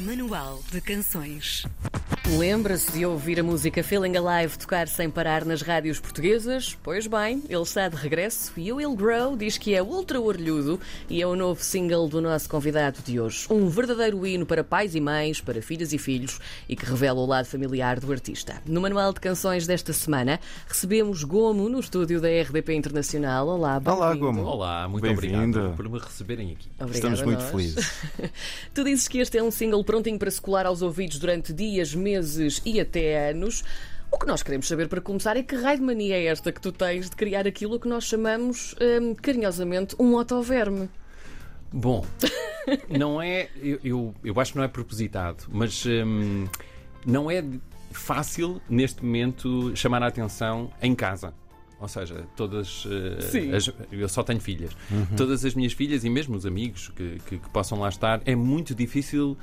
Manual de Canções. Lembra-se de ouvir a música Feeling Alive tocar sem parar nas rádios portuguesas? Pois bem, ele está de regresso e o Will Grow diz que é ultra orlhudo e é o novo single do nosso convidado de hoje. Um verdadeiro hino para pais e mães, para filhas e filhos e que revela o lado familiar do artista. No Manual de Canções desta semana, recebemos Gomo no estúdio da RDP Internacional. Olá, Olá, bem-vindo. Gomo. Olá, muito obrigado por me receberem aqui. Obrigada Estamos muito felizes. Tu dizes que este é um single prontinho para se colar aos ouvidos durante dias, meses e até anos. O que nós queremos saber para começar é que raio de mania é esta que tu tens de criar aquilo que nós chamamos hum, carinhosamente um otoverme. Bom, não é. Eu, eu, eu acho que não é propositado, mas hum, não é fácil neste momento chamar a atenção em casa. Ou seja, todas. Sim. as- eu só tenho filhas. Todas as minhas filhas e mesmo os amigos que, que- que possam lá estar, é muito difícil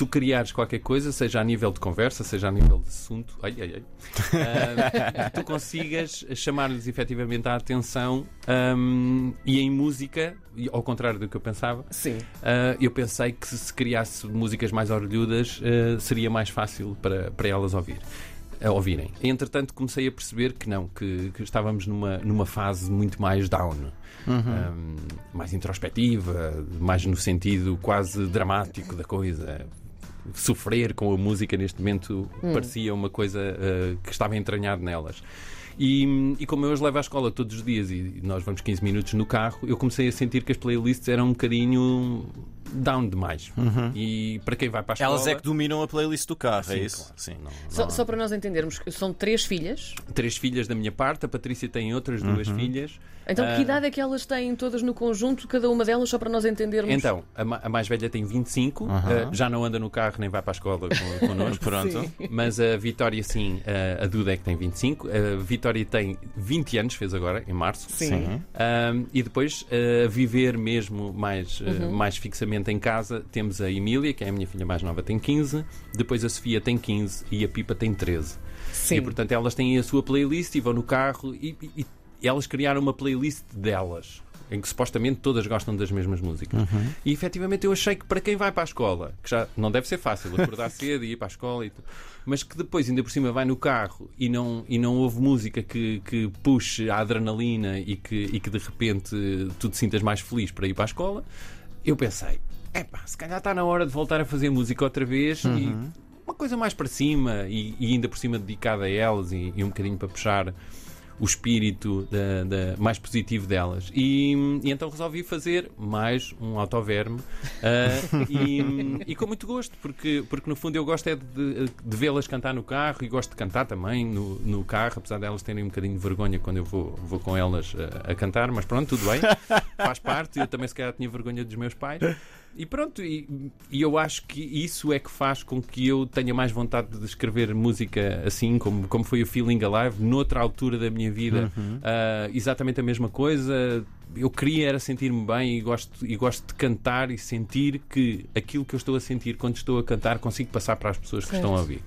tu criares qualquer coisa, seja a nível de conversa, seja a nível de assunto. Ai, ai, ai. Que tu consigas chamar-lhes efetivamente a atenção hum, e em música, e ao contrário do que eu pensava, Sim. ah, eu pensei que se criasse músicas mais orelhudas ah, seria mais fácil para, para elas ouvir. A ouvirem. Entretanto, comecei a perceber que não, que, que estávamos numa, numa fase muito mais down, Um, mais introspectiva, mais no sentido quase dramático da coisa. Sofrer com a música neste momento parecia uma coisa ah, que estava entranhado nelas. E, e como eu as levo à escola todos os dias e nós vamos 15 minutos no carro, eu comecei a sentir que as playlists eram um bocadinho down demais. E para quem vai para a escola. Elas é que dominam a playlist do carro, Sim, é isso? claro. Sim. Não, Só, não- só para nós entendermos, são três filhas. Três filhas da minha parte, a Patrícia tem outras duas filhas. Então, Ah, que idade é que elas têm todas no conjunto, cada uma delas, só para nós entendermos? Então, a, ma- a mais velha tem 25, ah, já não anda no carro nem vai para a escola con- connosco. Pronto. Sim. Mas a Vitória, sim, a, a Duda é que tem 25. A Vitória tem 20 anos, fez agora, em março. Sim. Um, e depois, uh, viver mesmo mais, uh, mais fixamente em casa, temos a Emília, que é a minha filha mais nova, tem 15. Depois a Sofia tem 15 e a Pipa tem 13. Sim. E portanto elas têm a sua playlist e vão no carro e, e- e elas criaram uma playlist delas. Em que supostamente todas gostam das mesmas músicas. E efetivamente eu achei que para quem vai para a escola, que já não deve ser fácil acordar cedo e ir para a escola, e mas que depois ainda por cima vai no carro e não, e não ouve música que, que puxe a adrenalina e que, e que de repente tu te sintas mais feliz para ir para a escola, eu pensei, epá, se calhar está na hora de voltar a fazer música outra vez e uma coisa mais para cima e, e ainda por cima dedicada a elas e, e um bocadinho para puxar o espírito da- da- mais positivo delas. E, e então resolvi fazer mais um autoverme ah, e, e com muito gosto, porque, porque no fundo eu gosto é de, de vê-las cantar no carro e gosto de cantar também no, no carro, apesar delas terem um bocadinho de vergonha quando eu vou, vou com elas ah, a cantar, mas pronto, tudo bem, faz parte. Eu também se calhar tinha vergonha dos meus pais. E pronto, e, e eu acho que isso é que faz com que eu tenha mais vontade de escrever música assim, como, como foi o Feeling Alive, noutra altura da minha vida. Ah, exatamente a mesma coisa. Eu queria era sentir-me bem e gosto, e gosto de cantar e sentir que aquilo que eu estou a sentir quando estou a cantar consigo passar para as pessoas que Certo. estão a ouvir.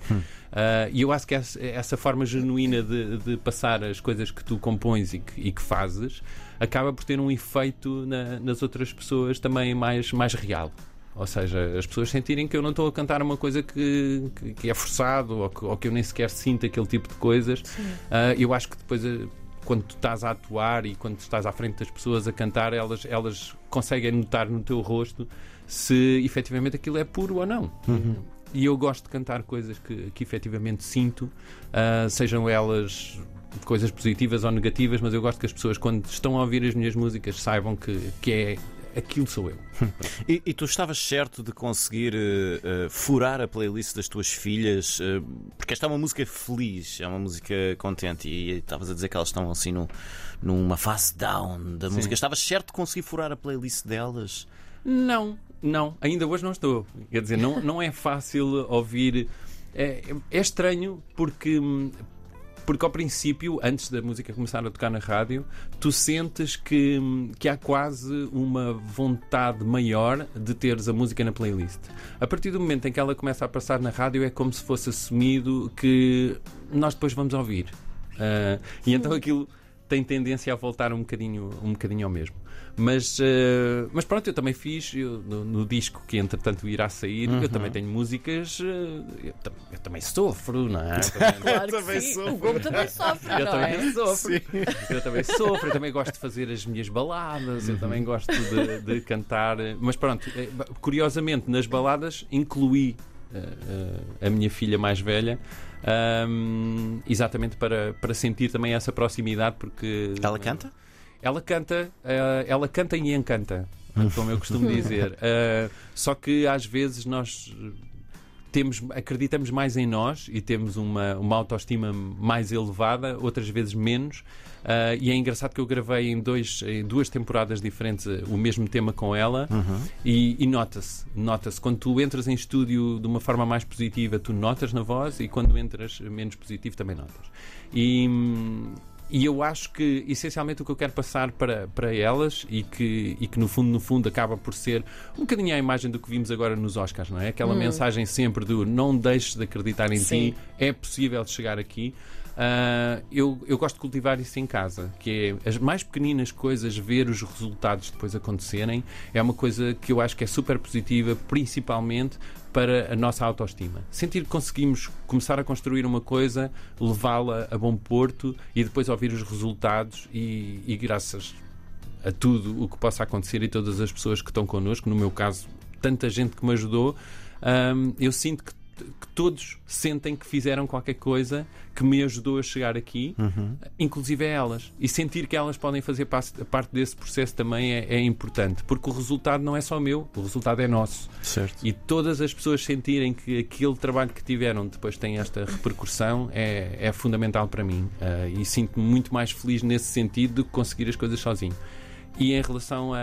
Ah, e eu acho que essa, essa forma genuína de, de passar as coisas que tu compões e que, e que fazes acaba por ter um efeito na- nas outras pessoas também mais, mais real. Ou seja, as pessoas sentirem que eu não estou a cantar uma coisa que, que, que é forçado ou que, ou que eu nem sequer sinto aquele tipo de coisas. Ah, eu acho que depois, eh, quando tu estás a atuar e quando tu estás à frente das pessoas a cantar, elas, elas conseguem notar no teu rosto se efetivamente aquilo é puro ou não. E eu gosto de cantar coisas que, que efetivamente sinto, ah, sejam elas coisas positivas ou negativas, mas eu gosto que as pessoas, quando estão a ouvir as minhas músicas, saibam que, que é aquilo sou eu. E, e tu estavas certo de conseguir eh, furar a playlist das tuas filhas? eh, porque esta é uma música feliz, é uma música contente. E estavas a dizer que elas estão assim num- numa fase down da música. Estavas certo de conseguir furar a playlist delas? Não, não, ainda hoje não estou. Quer dizer, não, não é fácil ouvir. É, é estranho porque. Porque ao princípio, antes da música começar a tocar na rádio, tu sentes que, que há quase uma vontade maior de teres a música na playlist. A partir do momento em que ela começa a passar na rádio, é como se fosse assumido que nós depois vamos ouvir. Ah, e então aquilo tem tendência a voltar um bocadinho, um bocadinho ao mesmo. Mas, eh, mas pronto, eu também fiz eu, no, no disco que entretanto irá sair. Eu também tenho músicas. eh, eu, eu também sofro, não é? Também- Claro que também sim. sofro. O Gomes também sofre, eu não também é? sofro. Eu também sofro, eu também gosto de fazer as minhas baladas, eu também gosto de, de cantar. Mas pronto, eh, curiosamente, nas baladas incluí eh, eh, a minha filha mais velha. ahm, exatamente para, para sentir também essa proximidade, porque Ela canta? Ela canta, eh, ela canta e encanta, como eu costumo dizer. Eh, só que às vezes nós temos, acreditamos mais em nós e temos uma, uma autoestima mais elevada, outras vezes menos. Eh, e é engraçado que eu gravei em, dois, em duas temporadas diferentes eh, o mesmo tema com ela e, e nota-se, nota-se. Quando tu entras em estúdio de uma forma mais positiva, tu notas na voz e quando entras menos positivo também notas. E, hum, e eu acho que essencialmente o que eu quero passar para, para elas e que, e que no fundo, no fundo, acaba por ser um bocadinho a imagem do que vimos agora nos Oscars, não é? Aquela mensagem sempre do não deixes de acreditar em Sim. ti, é possível chegar aqui. Ah, eu, eu gosto de cultivar isso em casa, que é as mais pequeninas coisas, ver os resultados depois acontecerem, é uma coisa que eu acho que é super positiva, principalmente para a nossa autoestima. Sentir que conseguimos começar a construir uma coisa, levá-la a bom porto e depois ouvir os resultados e, e graças a tudo o que possa acontecer e todas as pessoas que estão connosco, no meu caso, tanta gente que me ajudou, hum, eu sinto que, que todos sentem que fizeram qualquer coisa que me ajudou a chegar aqui, inclusive a elas. E sentir que elas podem fazer parte desse processo também é, é importante, porque o resultado não é só meu, o resultado é nosso. Certo. E todas as pessoas sentirem que aquele trabalho que tiveram depois tem esta repercussão é, é fundamental para mim. Ah, e sinto-me muito mais feliz nesse sentido do que conseguir as coisas sozinho. E em relação a-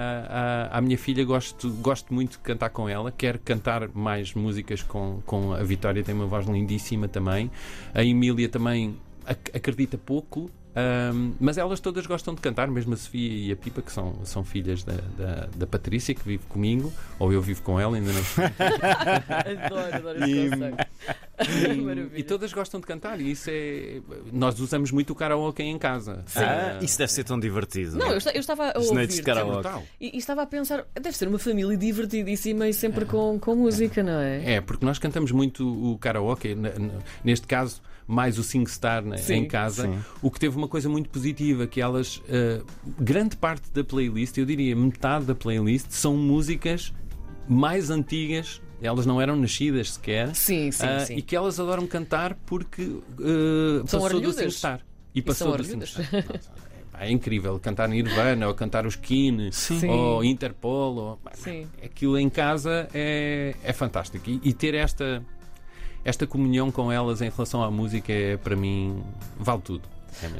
a- à minha filha, gosto, gosto muito de cantar com ela. Quero cantar mais músicas com, com a Vitória, tem uma voz lindíssima também. A Emília também ac- acredita pouco, ahm, mas elas todas gostam de cantar, mesmo a Sofia e a Pipa, que são, são filhas da, da, da Patrícia, que vive comigo, ou eu vivo com ela, ainda não Adoro, adoro esse conceito. Maravilha. E todas gostam de cantar, e isso é. Nós usamos muito o karaoke em casa. Ah, isso deve ser tão divertido. Não, eu, eu estava a de ouvir karaoke. brutal. e, e estava a pensar, deve ser uma família divertidíssima e sempre com, com música, não é? É, porque nós cantamos muito o karaoke, neste caso, mais o SingStar né, Sim. em casa, Sim. o que teve uma coisa muito positiva, que elas, eh, grande parte da playlist, eu diria metade da playlist, são músicas mais antigas, elas não eram nascidas sequer, Sim, sim, ah, sim. e que elas adoram cantar porque eh, São passou do. SingStar. E passou são do. SingStar. Pá, É incrível cantar Nirvana ou cantar os Sim. ou Interpol. Ou... Sim. Aquilo em casa é, é fantástico. E, e ter esta, esta comunhão com elas em relação à música é para mim vale tudo.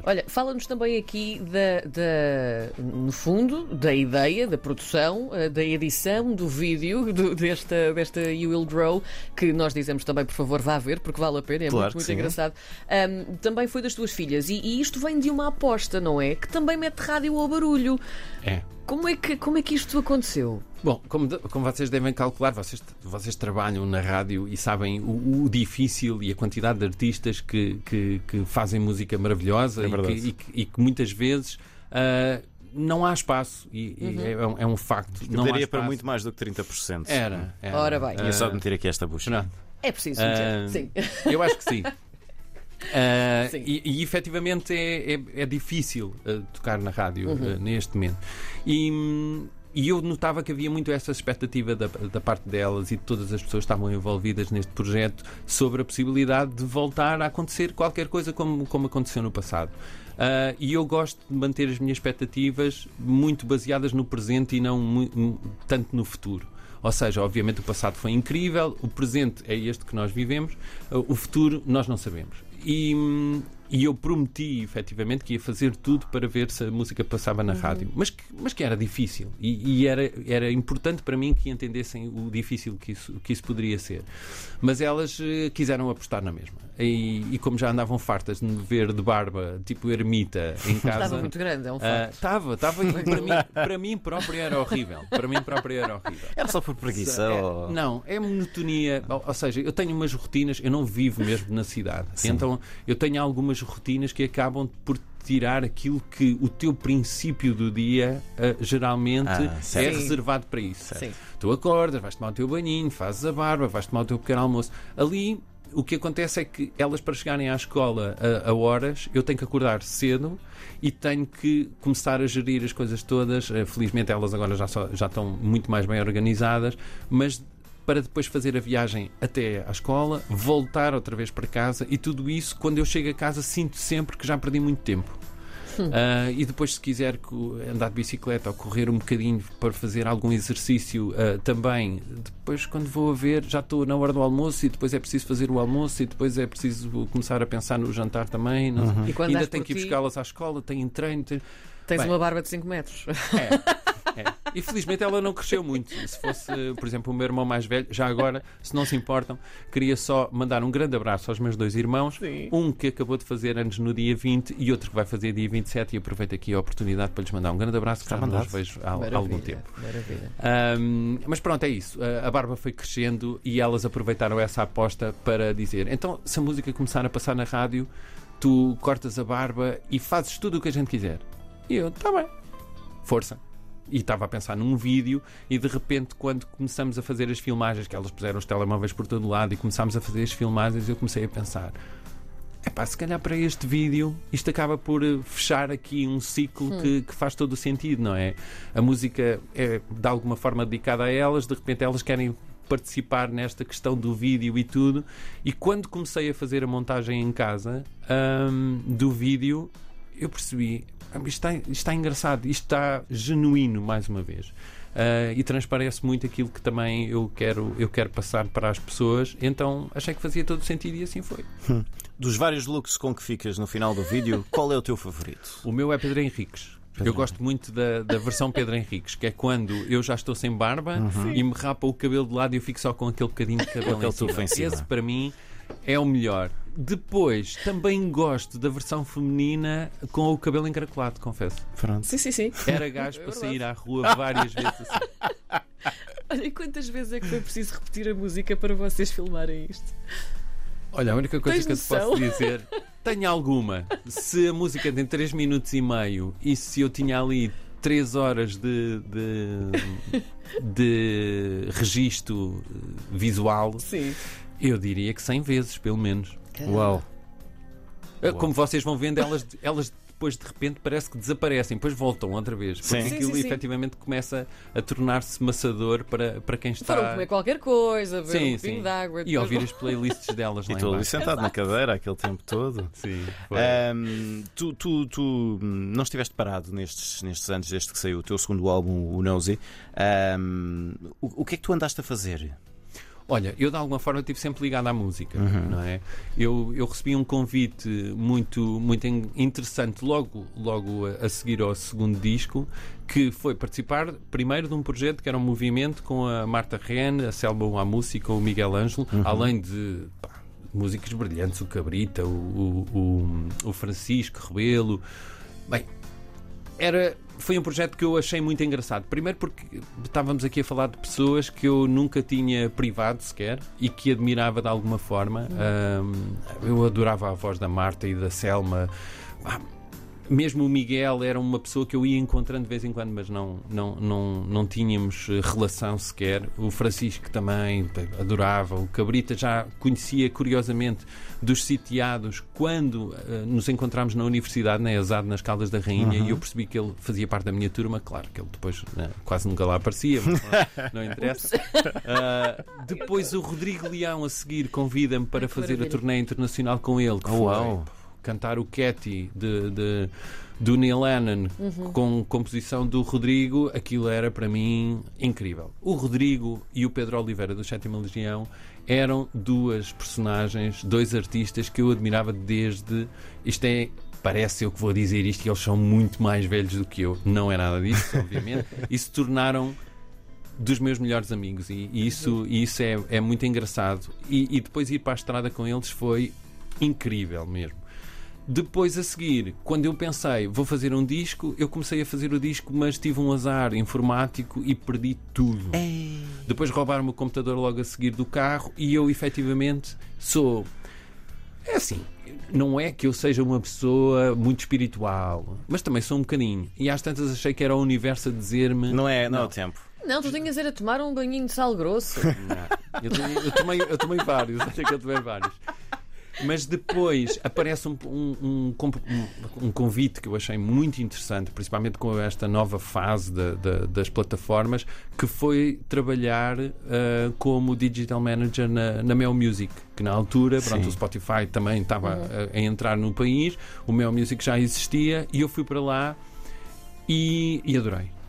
Olha, fala-nos também aqui da, da- no fundo, da ideia, da produção, eh, da edição do vídeo do- desta, desta You Will Grow, que nós dizemos também, por favor, vá ver, porque vale a pena, é Claro muito, muito sim. engraçado. Ahm, também foi das tuas filhas, e, e isto vem de uma aposta, não é? Que também mete rádio ao barulho. É. Como é que, como é que isto aconteceu? Bom, como, de- como vocês devem calcular, vocês, vocês trabalham na rádio e sabem o, o difícil e a quantidade de artistas que, que, que fazem música maravilhosa É e, que, e que- e que muitas vezes ah, não há espaço. E, e é, um- é um facto. Eu não há daria para muito mais do que 30%. Era. era. Ora bem. Tinha só de Ah, meter aqui esta bucha. pronto. É preciso, Ah, sim. Eu acho que sim. Sim. E, e efetivamente é, é, é difícil ah, tocar na rádio Uhum. ah, neste momento. E, hum, e eu notava que havia muito essa expectativa da, da parte delas e de todas as pessoas que estavam envolvidas neste projeto sobre a possibilidade de voltar a acontecer qualquer coisa como, como aconteceu no passado. Ah, e eu gosto de manter as minhas expectativas muito baseadas no presente e não mu- mu- tanto no futuro. Ou seja, obviamente o passado foi incrível, o presente é este que nós vivemos, ah, o futuro nós não sabemos. E, hum, e eu prometi efetivamente que ia fazer tudo para ver se a música passava na rádio, mas que, mas que era difícil e, e era, era importante para mim que entendessem o difícil que isso, que isso poderia ser. Mas elas eh, quiseram apostar na mesma. E, e como já andavam fartas de me ver de barba, tipo ermita, em casa. Estava muito grande, é um ah, facto. Estava, estava. e para mim, para mim próprio era horrível. Para mim próprio era horrível. Era só por preguiça? É, ou... Não, é monotonia. Ou, ou seja, eu tenho umas rotinas, eu não vivo mesmo na cidade. Então eu tenho algumas rotinas que acabam por tirar aquilo que o teu princípio do dia uh, geralmente Ah, é reservado para isso. Tu acordas, vais tomar o teu banhinho, fazes a barba, vais tomar o teu pequeno almoço. Ali o que acontece é que elas, para chegarem à escola a, a horas, eu tenho que acordar cedo e tenho que começar a gerir as coisas todas. Eh, Felizmente elas agora já, só- já estão muito mais bem organizadas, mas para depois fazer a viagem até à escola, voltar outra vez para casa e tudo isso, quando eu chego a casa, sinto sempre que já perdi muito tempo. Ah, e depois, se quiser andar de bicicleta ou correr um bocadinho para fazer algum exercício ah, também, depois, quando vou a ver, já estou na hora do almoço e depois é preciso fazer o almoço e depois é preciso começar a pensar no jantar também. sei. E quando Ainda tenho que ir buscá-las à escola, tenho treino. tenho- Tens Bem. uma barba de 5 metros. É, é. E felizmente ela não cresceu muito. Se fosse, por exemplo, o meu irmão mais velho, já agora, se não se importam, queria só mandar um grande abraço aos meus dois irmãos. Sim. Um que acabou de fazer anos no dia 20 e outro que vai fazer dia 27. E aproveito aqui a oportunidade para lhes mandar um grande abraço, que já não os vejo há Maravilha, algum tempo. Maravilha. Ahm, mas pronto, é isso. A- A barba foi crescendo e elas aproveitaram essa aposta para dizer: então, se a música começar a passar na rádio, tu cortas a barba e fazes tudo o que a gente quiser. E eu, tá bem, força. E estava a pensar num vídeo, e de repente, quando começamos a fazer as filmagens, que elas puseram os telemóveis por todo lado e começámos a fazer as filmagens, eu comecei a pensar: Epá, se calhar para este vídeo isto acaba por eh, fechar aqui um ciclo que, que faz todo o sentido, não é? A música é de alguma forma dedicada a elas, de repente elas querem participar nesta questão do vídeo e tudo. E quando comecei a fazer a montagem em casa ahm, do vídeo, eu percebi: "Ah, isto está, isto está engraçado, isto está genuíno, mais uma vez. Ah, e transparece muito aquilo que também eu quero, eu quero passar para as pessoas. Então achei que fazia todo sentido e assim foi. Dos vários looks com que ficas no final do vídeo, qual é o teu favorito? O meu é Pedro Henriques. Eu gosto muito da, da versão Pedro Henriques, que é quando eu já estou sem barba e me rapa o cabelo de lado e eu fico só com aquele bocadinho de cabelo Aquele em cima. em cima. Esse para mim é o melhor. Depois, também gosto da versão feminina com o cabelo encaracolado, confesso. Pronto. Sim, sim, sim. Era gajo para sair à rua várias vezes assim. Olha, e quantas vezes é que foi preciso repetir a música para vocês filmarem isto? Olha, a única coisa Tens que eu te posso dizer, tenho alguma. Se a música tem 3 minutos e meio e se eu tinha ali 3 horas de, de, de registro eh, visual, Sim. eu diria que 100 vezes, pelo menos. Uau. Eh, Como vocês vão vendo, elas, elas depois de repente parece que desaparecem, depois voltam outra vez. Porque Sim. Sim, aquilo sim, sim. efetivamente começa a tornar-se maçador para, para quem está. Foram comer qualquer coisa, beber Sim, um sim. de água. E ouvir vão- as playlists delas E lá tu ali embaixo. sentado na cadeira aquele tempo todo. Sim. Ahm, tu, tu, tu hum, não estiveste parado nestes, nestes anos desde que saiu o teu segundo álbum, o Nosy. Ahm, o, o que é que tu andaste a fazer? Olha, eu de alguma forma estive sempre ligado à música, não é? Eu, eu recebi um convite muito, muito in- interessante logo, logo a, seguir ao segundo disco, que foi participar primeiro de um projeto que era um movimento com a Marta Ren, a Selma Amussi e com o Miguel Ângelo, além de pá, músicos brilhantes, o Cabrita, o, o, o- o Francisco Rebelo. Bem, era, foi um projeto que eu achei muito engraçado. Primeiro porque estávamos aqui a falar de pessoas que eu nunca tinha privado sequer e que admirava de alguma forma. Ahm, eu adorava a voz da Marta e da Selma. Ah, mesmo o Miguel era uma pessoa que eu ia encontrando de vez em quando, mas não, não, não, não tínhamos eh, relação sequer. O Francisco também adorava. O Cabrita já conhecia curiosamente dos sitiados quando eh, nos encontramos na universidade, na ESAD, nas Caldas da Rainha, e eu percebi que ele fazia parte da minha turma. Claro que ele depois né, quase nunca lá aparecia, mas não, não interessa. Ah, depois o Rodrigo Leão a seguir convida-me para fazer a turnê internacional com ele. Que Oh, foi, uau. Cantar o Catty de, de- do Neil Lennon com composição do Rodrigo, aquilo era para mim incrível. O Rodrigo e o Pedro Oliveira do Sétima Legião eram duas personagens, dois artistas que eu admirava desde. Isto é. Parece eu que vou dizer isto, que eles são muito mais velhos do que eu. Não é nada disso, obviamente. E se tornaram dos meus melhores amigos e, e isso, e isso é, é muito engraçado. E, e depois ir para a estrada com eles foi incrível mesmo. Depois a seguir, quando eu pensei vou fazer um disco, eu comecei a fazer o disco, mas tive um azar informático e perdi tudo. Depois roubaram-me o computador logo a seguir do carro e eu efetivamente sou É assim, não é que eu seja uma pessoa muito espiritual, mas também sou um bocadinho. E às tantas achei que era o universo a dizer-me. Não é, não é o tempo. Não, tu tinhas era tomar um banhinho de sal grosso. Não. Eu, tomei, eu, tomei, eu tomei vários, até que eu tomei vários. Mas depois aparece um, um, um, um, convite que eu achei muito interessante, principalmente com esta nova fase de, de, das plataformas, que foi trabalhar uh, como digital manager na, na Mel Music, que na altura, pronto, o Spotify também estava uhum. a, a, entrar no país, o Mel Music já existia e eu fui para lá e, e adorei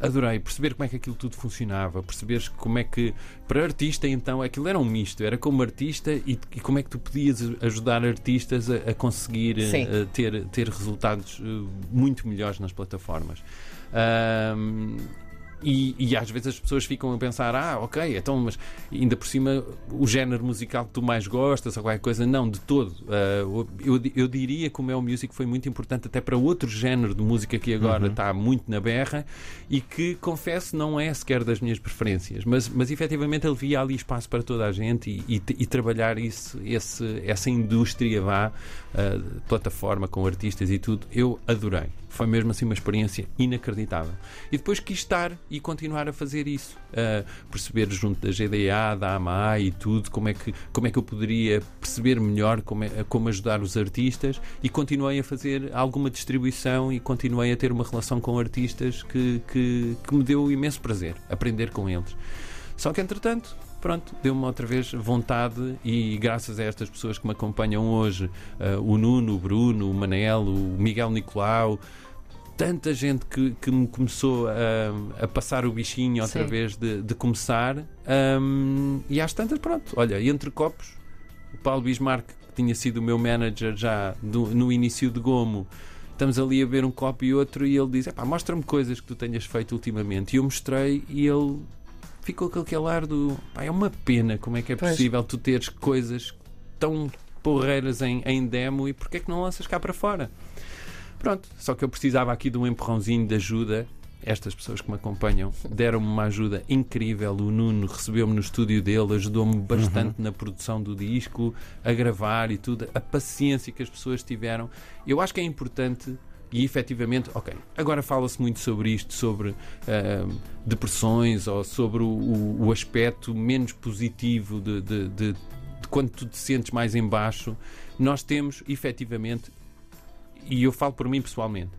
adorei perceber como é que aquilo tudo funcionava, perceber como é que, para artista, então, aquilo era um misto, era como artista e, e como é que tu podias ajudar artistas a, a conseguir a, a ter, ter resultados uh, muito melhores nas plataformas. Um, e, e, às vezes as pessoas ficam a pensar: ah, ok, então, mas ainda por cima o género musical que tu mais gostas ou qualquer coisa, não, de todo. Uh, eu, eu diria que o Mel Music foi muito importante até para outro género de música que agora uhum. está muito na berra e que, confesso, não é sequer das minhas preferências, mas, mas efetivamente ele via ali espaço para toda a gente e, e, e trabalhar isso, esse, essa indústria vá, uh, plataforma com artistas e tudo, eu adorei. Foi mesmo assim uma experiência inacreditável. E depois quis estar e continuar a fazer isso. Uh, perceber junto da GDA, da AMA e tudo, como é que, como é que eu poderia perceber melhor como, é, como ajudar os artistas e continuei a fazer alguma distribuição e continuei a ter uma relação com artistas que, que, que me deu imenso prazer aprender com eles. Só que entretanto, pronto, deu-me outra vez vontade e graças a estas pessoas que me acompanham hoje, uh, o Nuno, o Bruno, o Manel, o Miguel Nicolau, tanta gente que, que me começou a, a passar o bichinho outra Sim. vez de, de começar um, e às tantas, pronto, olha, entre copos, o Paulo Bismarck, que tinha sido o meu manager já do, no início de Gomo, estamos ali a ver um copo e outro e ele diz: mostra-me coisas que tu tenhas feito ultimamente. E eu mostrei e ele ficou com aquele ar do pá, é uma pena como é que é possível pois. tu teres coisas tão porreiras em, em demo e porque é que não lanças cá para fora? Pronto, só que eu precisava aqui de um empurrãozinho de ajuda. Estas pessoas que me acompanham deram-me uma ajuda incrível. O Nuno recebeu-me no estúdio dele, ajudou-me bastante uhum. na produção do disco, a gravar e tudo. A paciência que as pessoas tiveram. Eu acho que é importante e efetivamente, ok, agora fala-se muito sobre isto, sobre uh, depressões ou sobre o, o, aspecto menos positivo de, de, de, de, quando tu te sentes mais embaixo. Nós temos efetivamente e eu falo por mim pessoalmente,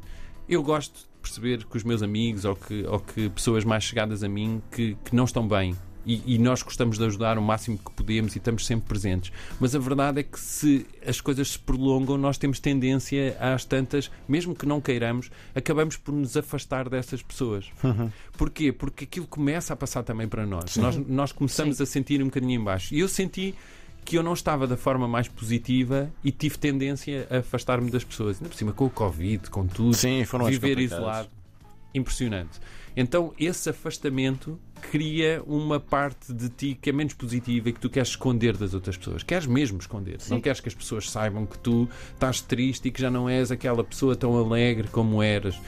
eu gosto de perceber que os meus amigos ou que, ou que pessoas mais chegadas a mim que, que não estão bem. E, e, nós gostamos de ajudar o máximo que podemos e estamos sempre presentes. Mas a verdade é que se as coisas se prolongam, nós temos tendência às tantas, mesmo que não queiramos, acabamos por nos afastar dessas pessoas. Uhum. Porquê? Porque aquilo começa a passar também para nós. Nós, nós começamos Sim. a sentir um bocadinho embaixo. E eu senti que eu não estava da forma mais positiva e tive tendência a afastar-me das pessoas. Ainda por cima, com o Covid, com tudo, Sim, foram viver isolado. Impressionante. Então, esse afastamento cria uma parte de ti que é menos positiva e que tu queres esconder das outras pessoas. Queres mesmo esconder. Sim. Não queres que as pessoas saibam que tu estás triste e que já não és aquela pessoa tão alegre como eras.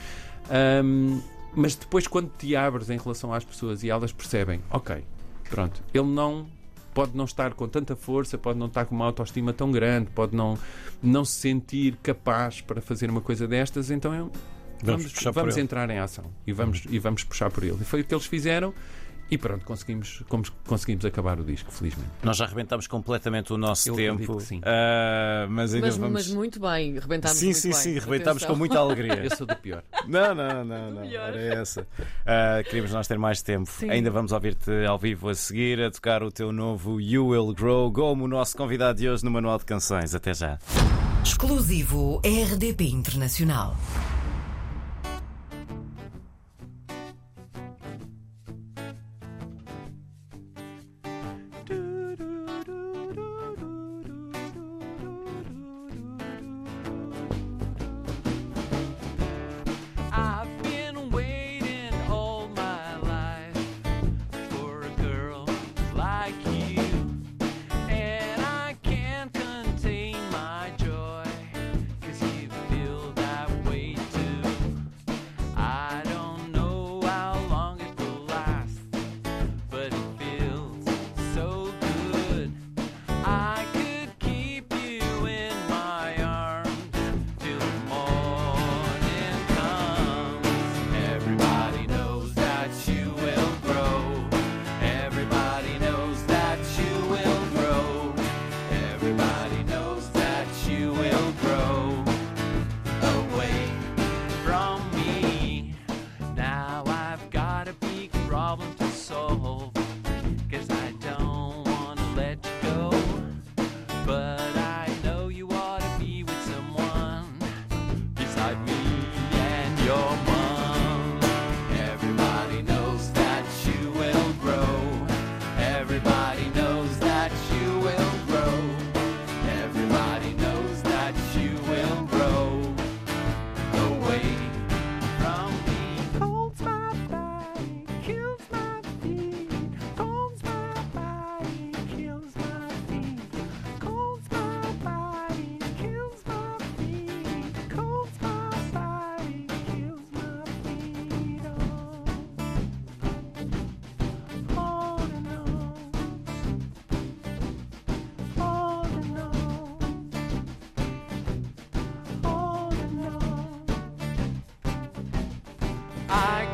Um, mas depois, quando te abres em relação às pessoas e elas percebem, ok, pronto, ele não pode não estar com tanta força, pode não estar com uma autoestima tão grande, pode não, não se sentir capaz para fazer uma coisa destas, então eu, vamos, vamos, vamos entrar em ação e vamos, uhum. e vamos puxar por ele. E foi o que eles fizeram. E pronto, conseguimos, conseguimos acabar o disco, felizmente. Nós já arrebentámos completamente o nosso Eu tempo. Sim. Uh, mas, ainda mas, vamos... mas muito bem, arrebentámos sim, muito sim, bem. Sim, sim, arrebentámos com muita alegria. Eu sou do pior. Não, não, não, não. Era essa. Uh, queríamos nós ter mais tempo. Sim. Ainda vamos ouvir-te ao vivo a seguir, a tocar o teu novo You Will Grow, como o nosso convidado de hoje no Manual de Canções. Até já. Exclusivo RDP Internacional.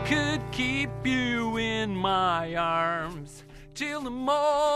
could keep you in my arms till the morning.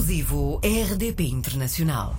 exclusivo RDP Internacional.